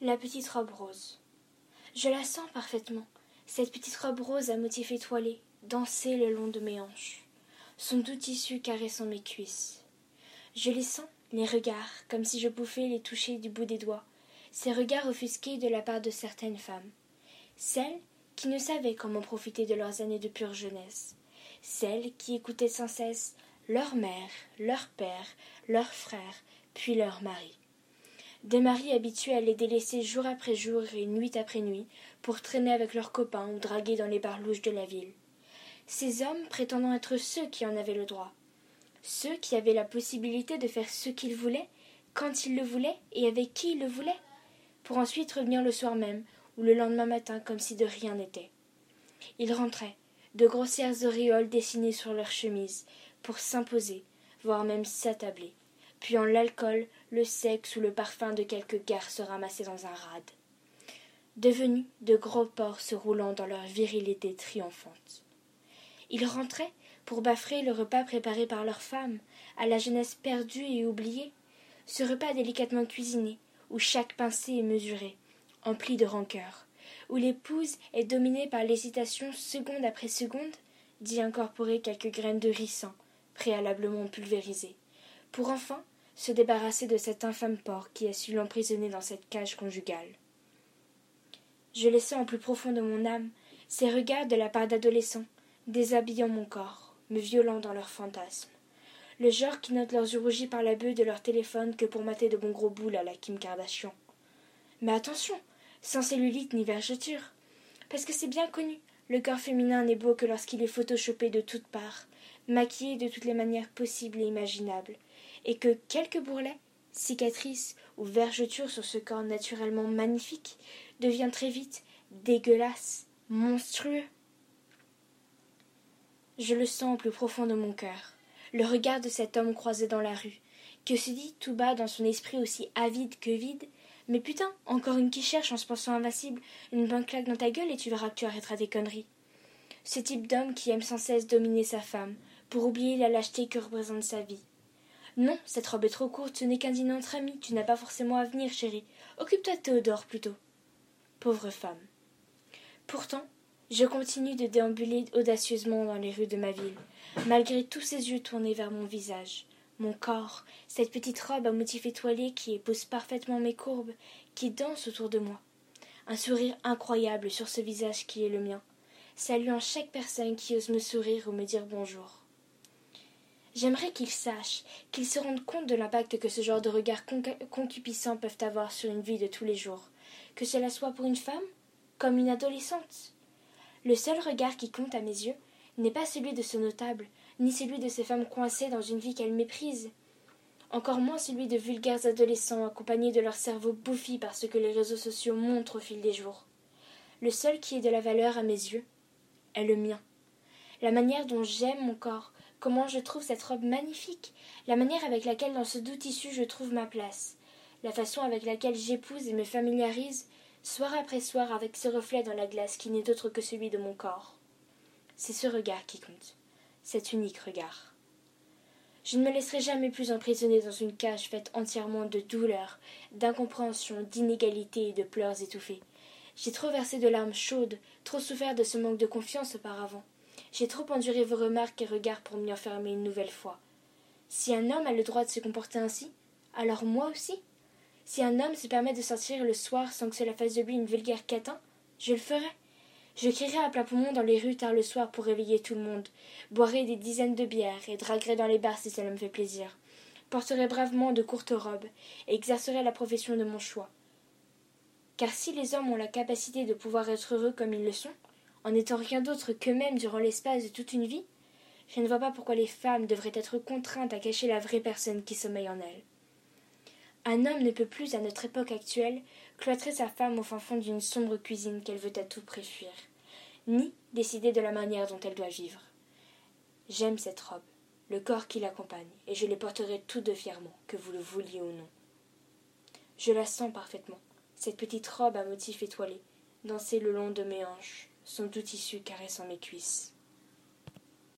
La petite robe rose. Je la sens parfaitement, cette petite robe rose à motif étoilé, danser le long de mes hanches, son doux tissu caressant mes cuisses. Je les sens, les regards, comme si je pouvais les toucher du bout des doigts, ces regards offusqués de la part de certaines femmes, celles qui ne savaient comment profiter de leurs années de pure jeunesse, celles qui écoutaient sans cesse leur mère, leur père, leurs frères, puis leur mari. Des maris habitués à les délaisser jour après jour et nuit après nuit pour traîner avec leurs copains ou draguer dans les bars louches de la ville. Ces hommes prétendant être ceux qui en avaient le droit, ceux qui avaient la possibilité de faire ce qu'ils voulaient, quand ils le voulaient et avec qui ils le voulaient, pour ensuite revenir le soir même ou le lendemain matin comme si de rien n'était. Ils rentraient, de grossières auréoles dessinées sur leurs chemises, pour s'imposer, voire même s'attabler en l'alcool, le sexe ou le parfum de quelque garce ramassé dans un rade. Devenus de gros porcs se roulant dans leur virilité triomphante. Ils rentraient pour baffrer le repas préparé par leurs femmes, à la jeunesse perdue et oubliée, ce repas délicatement cuisiné, où chaque pincée est mesurée, emplie de rancœur, où l'épouse est dominée par l'hésitation seconde après seconde d'y incorporer quelques graines de ricin, préalablement pulvérisées, pour enfin se débarrasser de cet infâme porc qui a su l'emprisonner dans cette cage conjugale. Je laissais en plus profond de mon âme ces regards de la part d'adolescents, déshabillant mon corps, me violant dans leurs fantasmes. Le genre qui note leurs yeux rougis par la bœuf de leur téléphone que pour mater de bons gros boules à la Kim Kardashian. Mais attention, sans cellulite ni vergeture. Parce que c'est bien connu, le corps féminin n'est beau que lorsqu'il est photoshopé de toutes parts, maquillé de toutes les manières possibles et imaginables, et que quelques bourrelets, cicatrices ou vergetures sur ce corps naturellement magnifique devient très vite dégueulasse, monstrueux. Je le sens au plus profond de mon cœur, le regard de cet homme croisé dans la rue, que se dit tout bas dans son esprit aussi avide que vide Mais putain, encore une qui cherche en se pensant invincible, une bonne claque dans ta gueule et tu verras que tu arrêteras des conneries. Ce type d'homme qui aime sans cesse dominer sa femme, pour oublier la lâcheté que représente sa vie. Non, cette robe est trop courte, ce n'est qu'un dîner entre amis, tu n'as pas forcément à venir, chérie. Occupe-toi de Théodore plutôt. Pauvre femme. Pourtant, je continue de déambuler audacieusement dans les rues de ma ville, malgré tous ces yeux tournés vers mon visage, mon corps, cette petite robe à motif étoilé qui épouse parfaitement mes courbes, qui danse autour de moi. Un sourire incroyable sur ce visage qui est le mien, saluant chaque personne qui ose me sourire ou me dire bonjour. J'aimerais qu'ils sachent, qu'ils se rendent compte de l'impact que ce genre de regards concupiscents peuvent avoir sur une vie de tous les jours, que cela soit pour une femme comme une adolescente. Le seul regard qui compte à mes yeux n'est pas celui de ce notable, ni celui de ces femmes coincées dans une vie qu'elles méprisent, encore moins celui de vulgaires adolescents accompagnés de leur cerveau bouffi par ce que les réseaux sociaux montrent au fil des jours. Le seul qui ait de la valeur à mes yeux est le mien. La manière dont j'aime mon corps, comment je trouve cette robe magnifique, la manière avec laquelle dans ce doux tissu je trouve ma place, la façon avec laquelle j'épouse et me familiarise soir après soir avec ce reflet dans la glace qui n'est autre que celui de mon corps. C'est ce regard qui compte, cet unique regard. Je ne me laisserai jamais plus emprisonner dans une cage faite entièrement de douleur, d'incompréhension, d'inégalité et de pleurs étouffés. J'ai trop versé de larmes chaudes, trop souffert de ce manque de confiance auparavant. J'ai trop enduré vos remarques et regards pour m'y enfermer une nouvelle fois. Si un homme a le droit de se comporter ainsi, alors moi aussi. Si un homme se permet de sortir le soir sans que cela fasse de lui une vulgaire catin, je le ferai. Je crierai à plein poumon dans les rues tard le soir pour réveiller tout le monde, boirai des dizaines de bières et draguerai dans les bars si cela me fait plaisir, porterai bravement de courtes robes et exercerai la profession de mon choix. Car si les hommes ont la capacité de pouvoir être heureux comme ils le sont, en n'étant rien d'autre qu'eux-mêmes durant l'espace de toute une vie, je ne vois pas pourquoi les femmes devraient être contraintes à cacher la vraie personne qui sommeille en elles. Un homme ne peut plus, à notre époque actuelle, cloîtrer sa femme au fin fond d'une sombre cuisine qu'elle veut à tout prix fuir, ni décider de la manière dont elle doit vivre. J'aime cette robe, le corps qui l'accompagne, et je les porterai tous deux fièrement, que vous le vouliez ou non. Je la sens parfaitement, cette petite robe à motif étoilé, danser le long de mes hanches, son doux tissu caressant mes cuisses.